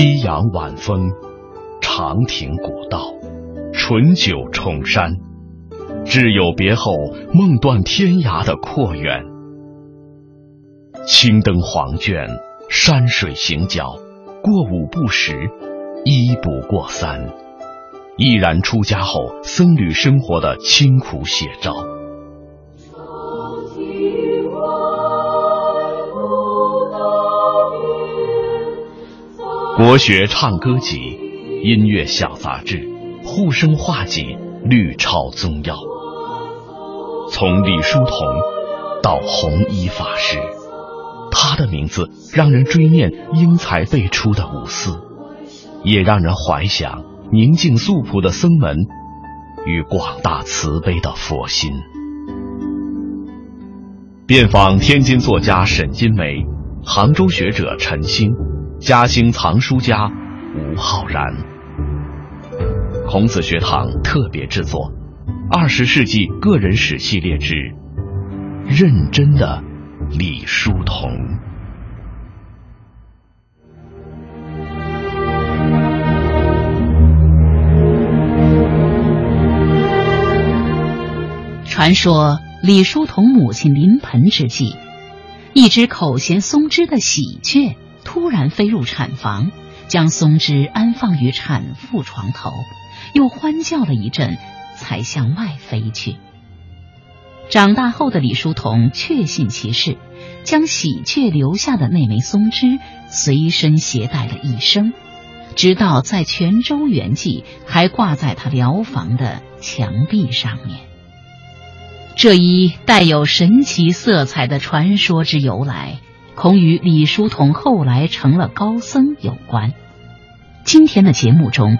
夕阳晚风，长亭古道，醇酒重山，挚友别后，梦断天涯的阔远。青灯黄卷，山水行脚，过五不食，一不过三，毅然出家后僧侣生活的清苦写照。国学唱歌集、音乐小杂志、护生画集、绿超宗耀，从李叔同到弘一法师，他的名字让人追念英才辈出的五四，也让人怀想宁静素朴的僧门与广大慈悲的佛心。遍访天津作家沈金梅，杭州学者陈星。嘉兴藏书家吴浩然，孔子学堂特别制作《二十世纪个人史系列之认真的李叔同》。传说李叔同母亲临盆之际，一只口衔松枝的喜鹊。突然飞入产房，将松枝安放于产妇床头，又欢叫了一阵，才向外飞去。长大后的李叔同确信其事，将喜鹊留下的那枚松枝随身携带了一生，直到在泉州圆寂，还挂在他疗房的墙壁上面。这一带有神奇色彩的传说之由来。恐与李叔同后来成了高僧有关。今天的节目中，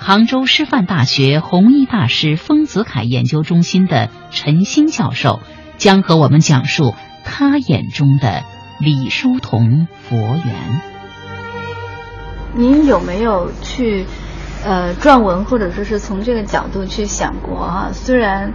杭州师范大学弘一大师丰子恺研究中心的陈新教授将和我们讲述他眼中的李叔同佛缘。您有没有去呃撰文，或者说是从这个角度去想过啊？虽然。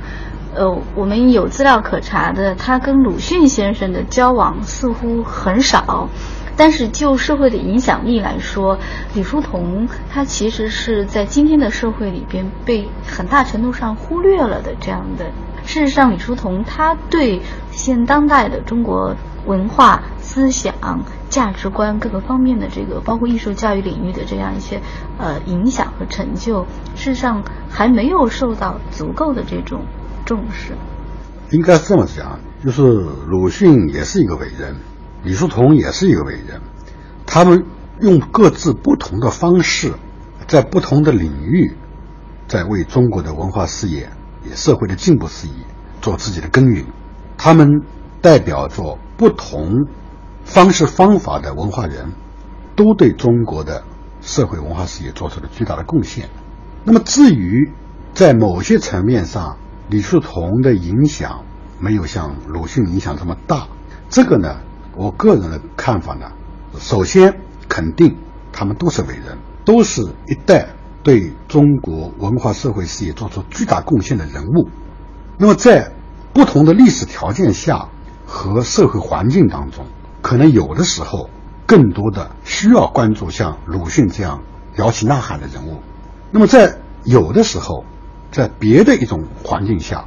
呃，我们有资料可查的，他跟鲁迅先生的交往似乎很少，但是就社会的影响力来说，李叔同他其实是在今天的社会里边被很大程度上忽略了的这样的。事实上，李叔同他对现当代的中国文化、思想、价值观各个方面的这个，包括艺术教育领域的这样一些呃影响和成就，事实上还没有受到足够的这种。重视，应该是这么讲，就是鲁迅也是一个伟人，李叔同也是一个伟人，他们用各自不同的方式，在不同的领域，在为中国的文化事业、也社会的进步事业做自己的耕耘。他们代表着不同方式方法的文化人，都对中国的社会文化事业做出了巨大的贡献。那么，至于在某些层面上，李叔同的影响没有像鲁迅影响这么大，这个呢，我个人的看法呢，首先肯定他们都是伟人，都是一代对中国文化社会事业做出巨大贡献的人物。那么在不同的历史条件下和社会环境当中，可能有的时候更多的需要关注像鲁迅这样摇旗呐喊的人物。那么在有的时候。在别的一种环境下，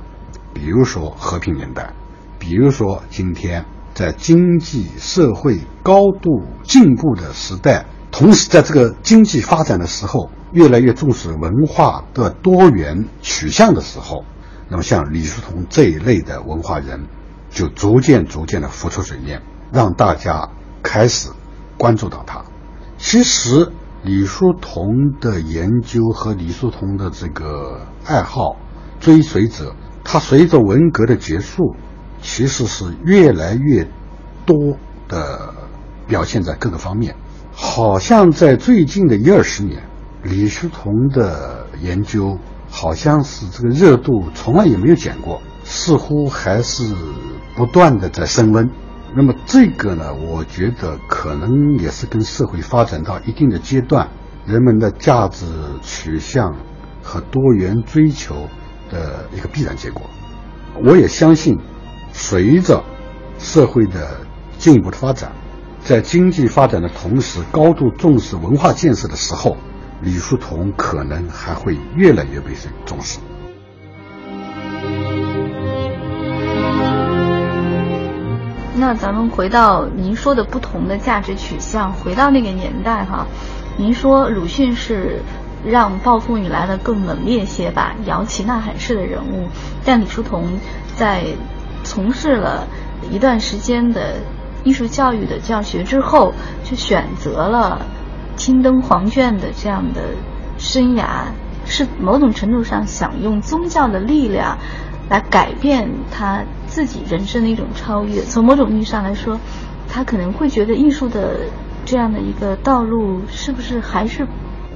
比如说和平年代，比如说今天在经济社会高度进步的时代，同时在这个经济发展的时候，越来越重视文化的多元取向的时候，那么像李叔同这一类的文化人，就逐渐逐渐的浮出水面，让大家开始关注到他。其实。李叔同的研究和李叔同的这个爱好、追随者，他随着文革的结束，其实是越来越多的表现在各个方面。好像在最近的一二十年，李叔同的研究好像是这个热度从来也没有减过，似乎还是不断的在升温。那么这个呢，我觉得可能也是跟社会发展到一定的阶段，人们的价值取向和多元追求的一个必然结果。我也相信，随着社会的进一步的发展，在经济发展的同时，高度重视文化建设的时候，李叔同可能还会越来越被重视。那咱们回到您说的不同的价值取向，回到那个年代哈，您说鲁迅是让暴风雨来的更冷冽些吧，摇旗呐喊式的人物，但李叔同在从事了一段时间的艺术教育的教学之后，就选择了青灯黄卷的这样的生涯，是某种程度上想用宗教的力量来改变他。自己人生的一种超越，从某种意义上来说，他可能会觉得艺术的这样的一个道路是不是还是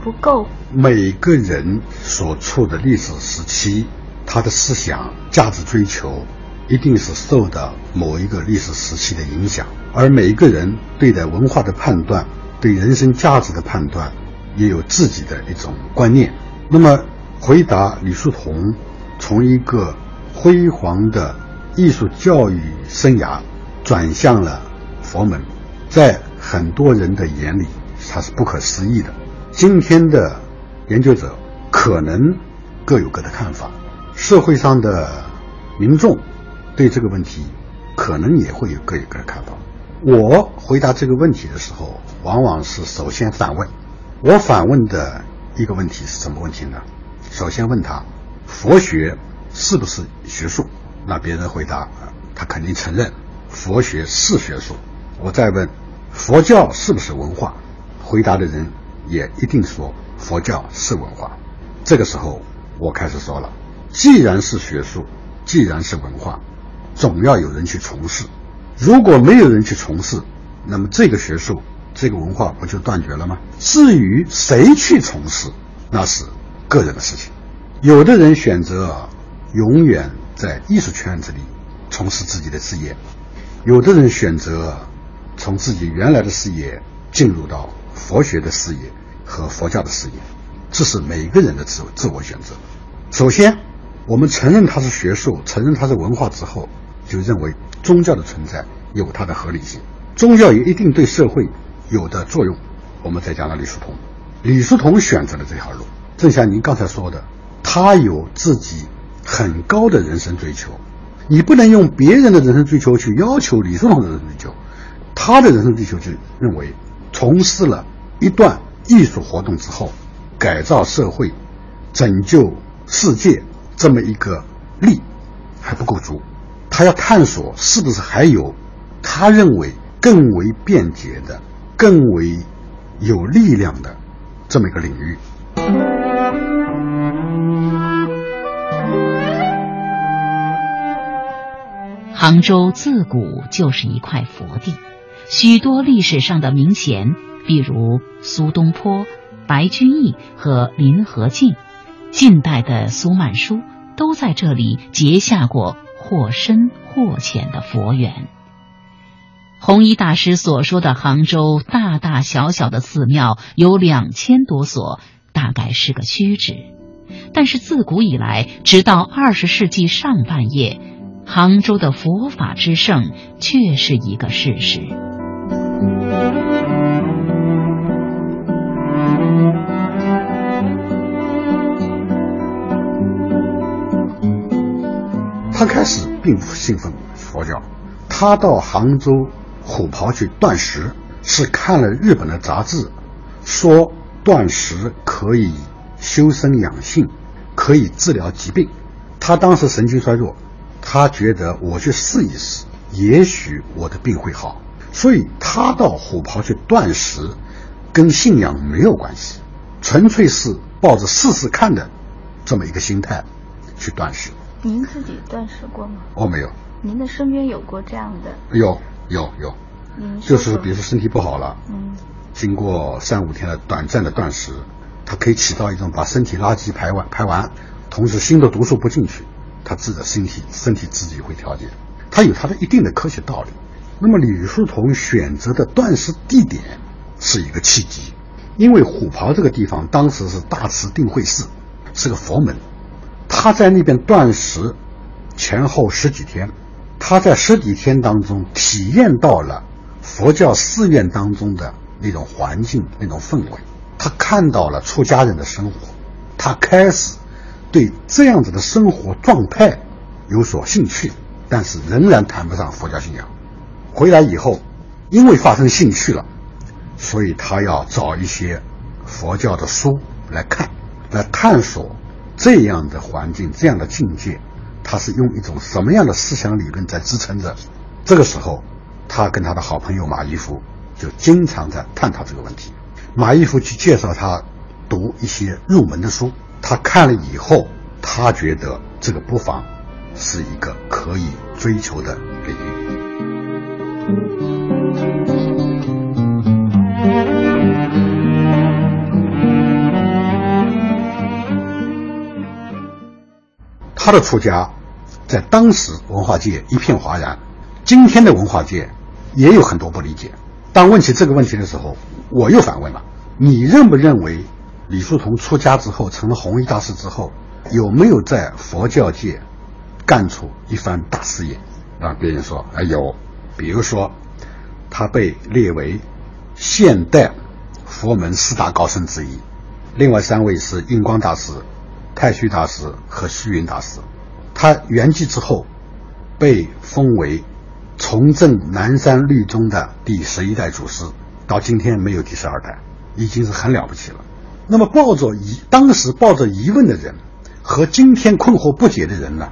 不够？每个人所处的历史时期，他的思想、价值追求，一定是受到某一个历史时期的影响。而每一个人对待文化的判断、对人生价值的判断，也有自己的一种观念。那么，回答李叔同，从一个辉煌的。艺术教育生涯转向了佛门，在很多人的眼里，它是不可思议的。今天的研究者可能各有各的看法，社会上的民众对这个问题可能也会有各有各的看法。我回答这个问题的时候，往往是首先反问。我反问的一个问题是什么问题呢？首先问他：佛学是不是学术？那别人回答，他肯定承认佛学是学术。我再问，佛教是不是文化？回答的人也一定说佛教是文化。这个时候，我开始说了，既然是学术，既然是文化，总要有人去从事。如果没有人去从事，那么这个学术、这个文化不就断绝了吗？至于谁去从事，那是个人的事情。有的人选择永远。在艺术圈子里从事自己的事业，有的人选择从自己原来的事业进入到佛学的事业和佛教的事业，这是每个人的自自我选择。首先，我们承认它是学术，承认它是文化之后，就认为宗教的存在有它的合理性，宗教也一定对社会有的作用。我们再讲到李叔同，李叔同选择了这条路，正像您刚才说的，他有自己。很高的人生追求，你不能用别人的人生追求去要求李叔同的人生追求。他的人生追求就认为，从事了一段艺术活动之后，改造社会、拯救世界这么一个力还不够足，他要探索是不是还有他认为更为便捷的、更为有力量的这么一个领域。杭州自古就是一块佛地，许多历史上的名贤，比如苏东坡、白居易和林和靖，近代的苏曼殊，都在这里结下过或深或浅的佛缘。弘一大师所说的杭州大大小小的寺庙有两千多所，大概是个虚指，但是自古以来，直到二十世纪上半叶。杭州的佛法之盛，却是一个事实。他开始并不信奉佛教，他到杭州虎跑去断食，是看了日本的杂志，说断食可以修身养性，可以治疗疾病。他当时神经衰弱。他觉得我去试一试，也许我的病会好，所以他到虎跑去断食，跟信仰没有关系，纯粹是抱着试试看的这么一个心态去断食。您自己断食过吗？我没有。您的身边有过这样的？有有有。嗯。就是比如说身体不好了，嗯，经过三五天的短暂的断食，它可以起到一种把身体垃圾排完排完，同时新的毒素不进去。他自己的身体，身体自己会调节，他有他的一定的科学道理。那么李叔同选择的断食地点是一个契机，因为虎跑这个地方当时是大慈定慧寺，是个佛门。他在那边断食前后十几天，他在十几天当中体验到了佛教寺院当中的那种环境、那种氛围，他看到了出家人的生活，他开始对这样子的生活状态有所兴趣，但是仍然谈不上佛教信仰。回来以后，因为发生兴趣了，所以他要找一些佛教的书来看，来探索这样的环境、这样的境界，他是用一种什么样的思想理论在支撑着。这个时候，他跟他的好朋友马一夫就经常在探讨这个问题。马一夫去介绍他读一些入门的书，他看了以后，他觉得这个不妨是一个可以追求的领域。他的出家，在当时文化界一片哗然，今天的文化界也有很多不理解。当问起这个问题的时候，我又反问了：你认不认为李叔同出家之后成了弘一大师之后，有没有在佛教界干出一番大事业？让别人说啊有。比如说，他被列为现代佛门四大高僧之一，另外三位是印光大师、太虚大师和虚云大师。他圆寂之后，被封为崇正南山律宗的第十一代祖师，到今天没有第十二代，已经是很了不起了。那么抱着疑，当时抱着疑问的人和今天困惑不解的人呢，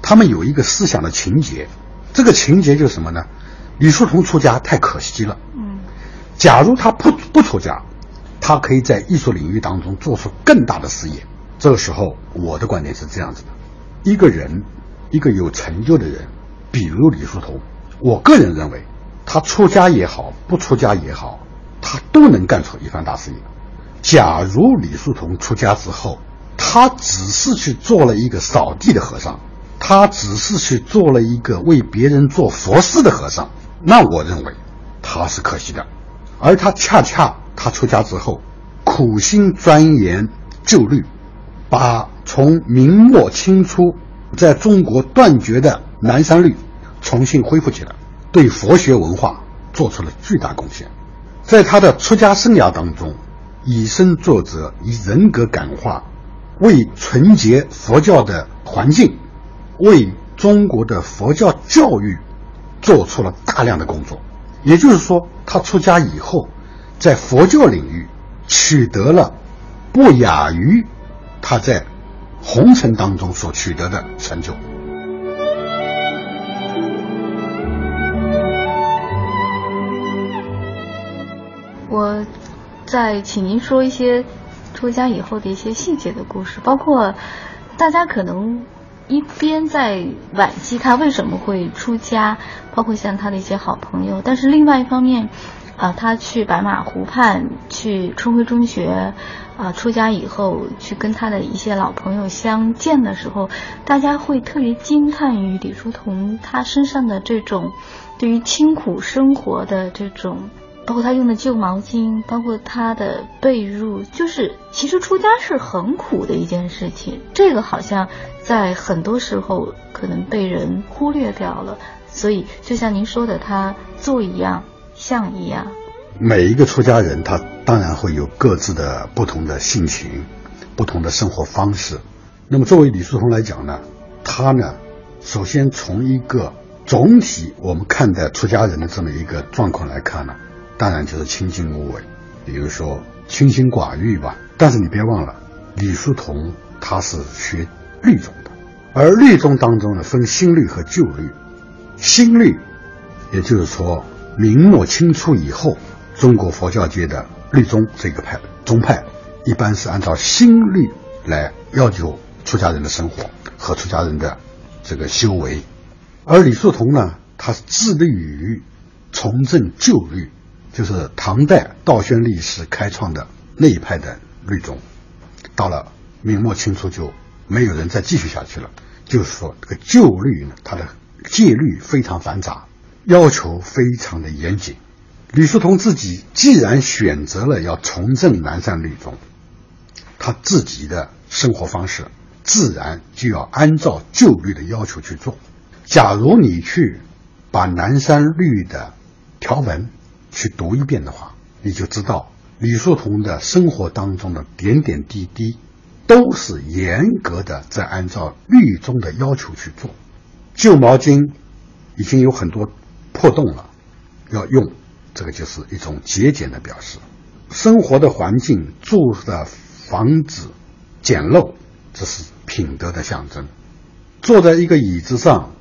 他们有一个思想的情节，这个情节就是什么呢？李叔同出家太可惜了。嗯，假如他不不出家，他可以在艺术领域当中做出更大的事业。这个时候，我的观点是这样子的：一个人，一个有成就的人，比如李叔同，我个人认为，他出家也好，不出家也好，他都能干出一番大事业。假如李叔同出家之后，他只是去做了一个扫地的和尚，他只是去做了一个为别人做佛事的和尚。那我认为他是可惜的，而他恰恰他出家之后，苦心钻研旧律，把从明末清初在中国断绝的南山律重新恢复起来，对佛学文化做出了巨大贡献。在他的出家生涯当中，以身作则，以人格感化，为纯洁佛教的环境，为中国的佛教教育。做出了大量的工作，也就是说，他出家以后，在佛教领域取得了不亚于他在红尘当中所取得的成就。再请您说一些出家以后的一些细节的故事，包括大家可能。一边在惋惜他为什么会出家，包括像他的一些好朋友，但是另外一方面，啊，他去白马湖畔去春晖中学，啊，出家以后去跟他的一些老朋友相见的时候，大家会特别惊叹于李叔同他身上的这种对于清苦生活的这种。包括他用的旧毛巾，包括他的被褥，就是其实出家是很苦的一件事情。这个好像在很多时候可能被人忽略掉了。所以就像您说的，他做一样像一样。每一个出家人，他当然会有各自的不同的性情，不同的生活方式。那么作为李叔同来讲呢，他呢，首先从一个总体我们看待出家人的这么一个状况来看呢。当然就是清净无为，比如说清心寡欲吧。但是你别忘了，李叔同他是学律宗的，而律宗当中呢分新律和旧律。新律，也就是说明末清初以后，中国佛教界的律宗这个派宗派，一般是按照新律来要求出家人的生活和出家人的这个修为。而李叔同呢，他是致力于重振旧律。就是唐代道宣律师开创的那一派的律宗，到了明末清初就没有人再继续下去了。就是说，这个旧律呢，它的戒律非常繁杂，要求非常的严谨。李叔同自己既然选择了要重振南山律宗，他自己的生活方式自然就要按照旧律的要求去做。假如你去把南山律的条文去读一遍的话，你就知道李叔同的生活当中的点点滴滴，都是严格的在按照律宗的要求去做。旧毛巾已经有很多破洞了，要用，这个就是一种节俭的表示。生活的环境、住的房子简陋，这是品德的象征。坐在一个椅子上，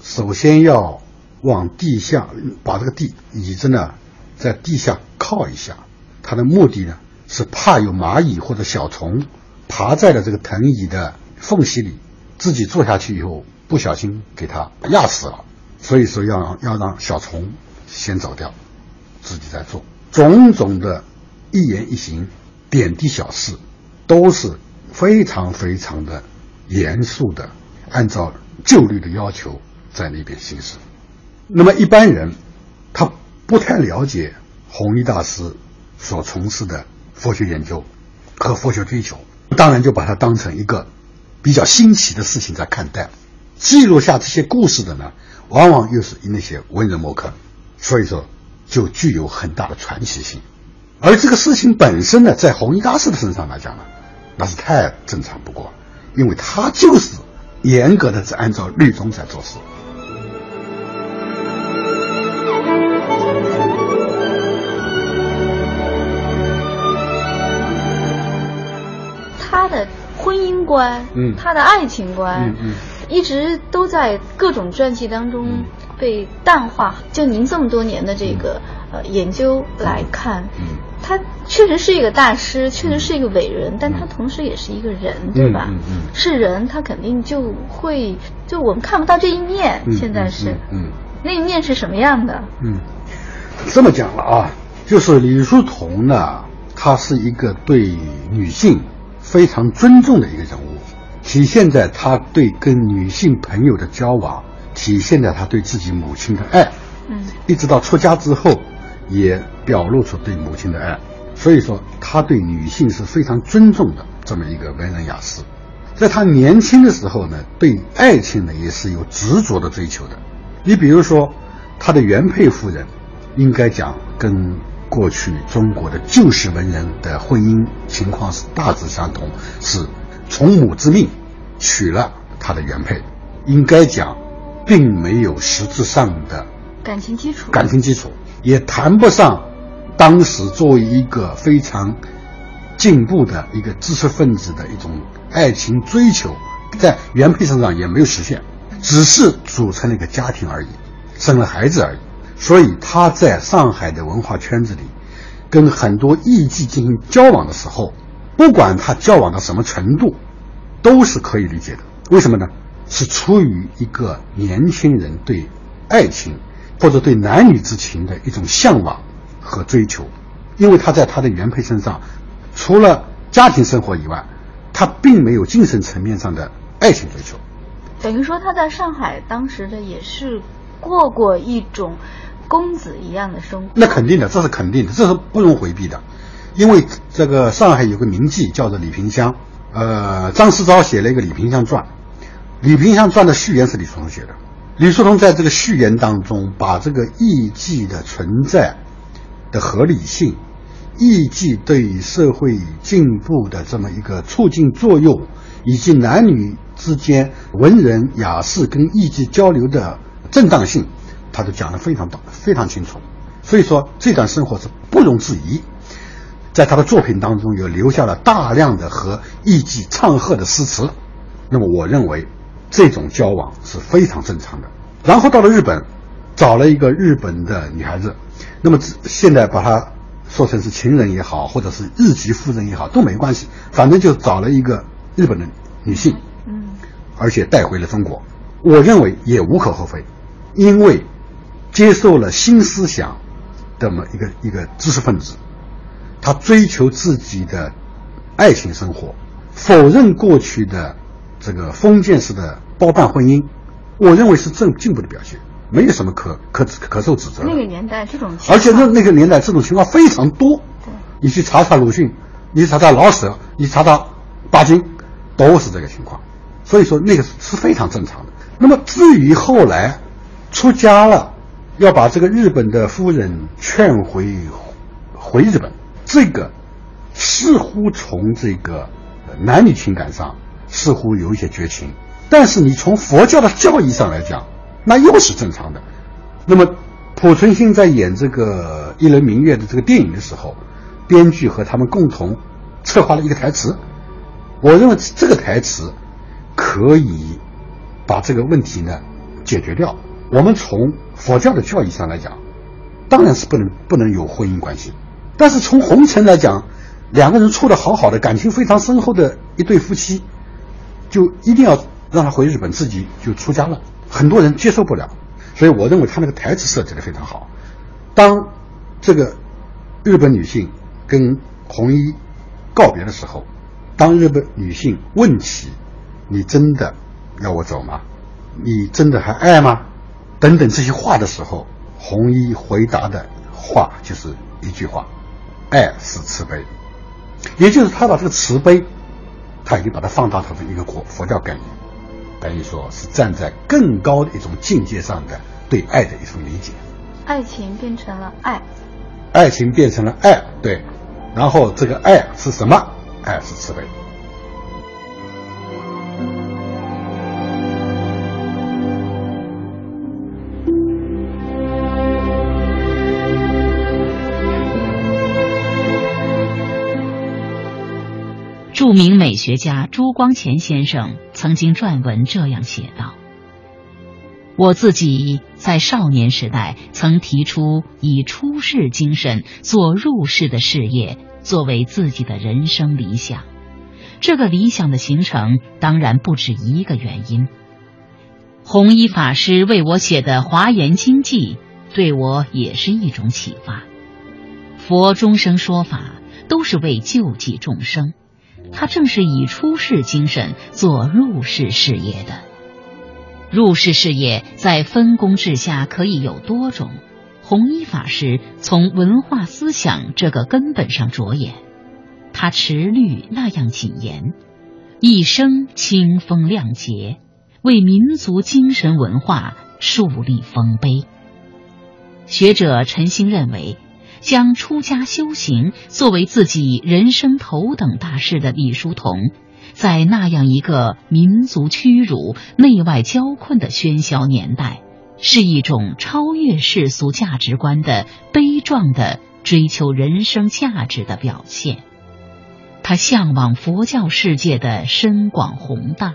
首先要往地下把这个地椅子呢，在地下靠一下。它的目的呢，是怕有蚂蚁或者小虫爬在了这个藤椅的缝隙里，自己坐下去以后不小心给它压死了。所以说要要让小虫先走掉，自己再做。种种的一言一行、点滴小事，都是非常非常的严肃的。按照旧律的要求在那边行事，那么一般人不太了解弘一大师所从事的佛学研究和佛学追求，当然就把它当成一个比较新奇的事情在看待。记录下这些故事的呢，往往又是那些文人墨客，所以说就具有很大的传奇性。而这个事情本身呢，在弘一大师的身上来讲呢，那是太正常不过，因为他就是。严格的是按照律宗在做事。观，嗯，他的爱情观，嗯嗯，一直都在各种传记当中被淡化。就您这么多年的这个呃研究来看，嗯，他。确实是一个大师，确实是一个伟人，但他同时也是一个人，对吧？嗯嗯。是人，他肯定就会，就我们看不到这一面。现在是，嗯，那一面是什么样的？嗯，这么讲了啊，就是李叔同呢，他是一个对女性非常尊重的一个人物，体现在他对跟女性朋友的交往，体现在他对自己母亲的爱。嗯。一直到出家之后，也表露出对母亲的爱。所以说，他对女性是非常尊重的这么一个文人雅士，在他年轻的时候呢，对爱情呢也是有执着的追求的。你比如说，他的原配夫人，应该讲跟过去中国的旧式文人的婚姻情况是大致相同，是从母之命娶了他的原配，应该讲，并没有实质上的感情基础，感情基础也谈不上。当时作为一个非常进步的一个知识分子的一种爱情追求，在原配身上也没有实现，只是组成了一个家庭而已，生了孩子而已。所以他在上海的文化圈子里，跟很多艺妓进行交往的时候，不管他交往到什么程度，都是可以理解的。为什么呢？是出于一个年轻人对爱情或者对男女之情的一种向往。和追求，因为他在他的原配身上，除了家庭生活以外，他并没有精神层面上的爱情追求。等于说他在上海当时的也是过过一种公子一样的生活。那肯定的，这是肯定的，这是不容回避的。因为这个上海有个名妓叫做李萍香，呃，张思钊写了一个《李萍香传》，《李萍香传》的序言是李叔同写的。李叔同在这个序言当中，把这个艺妓的存在。的合理性，艺妓对社会进步的这么一个促进作用，以及男女之间文人雅士跟艺妓交流的正当性，他都讲得非常棒，非常清楚。所以说，这段生活是不容置疑。在他的作品当中，有留下了大量的和艺妓唱和的诗词。那么，我认为这种交往是非常正常的。然后到了日本，找了一个日本的女孩子。那么现在把她说成是情人也好，或者是日籍夫人也好，都没关系，反正就找了一个日本的女性，嗯，而且带回了中国，我认为也无可厚非，因为接受了新思想的么一个一个知识分子，他追求自己的爱情生活，否认过去的这个封建式的包办婚姻，我认为是正进步的表现。没有什么可可可受指责。那个年代这种情况，而且那那个年代这种情况非常多。对，你去查查鲁迅，你查查老舍，你查查巴金，都是这个情况。所以说那个是非常正常的。那么至于后来出家了，要把这个日本的夫人劝回回日本，这个似乎从这个男女情感上似乎有一些绝情，但是你从佛教的教义上来讲，那又是正常的。那么，濮存昕在演这个《一轮明月》的这个电影的时候，编剧和他们共同策划了一个台词，我认为这个台词可以把这个问题呢解决掉。我们从佛教的教义上来讲，当然是不能不能有婚姻关系，但是从红尘来讲，两个人处的好好的，感情非常深厚的一对夫妻，就一定要让他回日本，自己就出家了，很多人接受不了。所以我认为他那个台词设计的非常好。当这个日本女性跟红衣告别的时候，当日本女性问起：“你真的要我走吗？你真的还爱吗？”等等这些话的时候，红衣回答的话就是一句话：“爱是慈悲。”也就是他把这个慈悲，他已经把它放大成一个佛佛教概念，等于说是站在更高的一种境界上的对爱的一种理解。爱情变成了爱，爱情变成了爱，对。然后这个爱是什么？爱是慈悲。著名美学家朱光潜先生曾经撰文这样写道：“我自己在少年时代曾提出以出世精神做入世的事业作为自己的人生理想。这个理想的形成当然不止一个原因。弘一法师为我写的《华严经记》对我也是一种启发。佛终生说法都是为救济众生。”他正是以出世精神做入世事业的。入世事业在分工制下可以有多种。弘一法师从文化思想这个根本上着眼，他持律那样谨严，一生清风亮节，为民族精神文化树立丰碑。学者陈兴认为。将出家修行作为自己人生头等大事的李叔同，在那样一个民族屈辱、内外交困的喧嚣年代，是一种超越世俗价值观的悲壮的追求人生价值的表现。他向往佛教世界的深广宏大，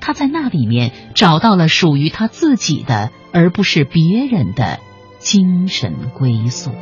他在那里面找到了属于他自己的，而不是别人的精神归宿。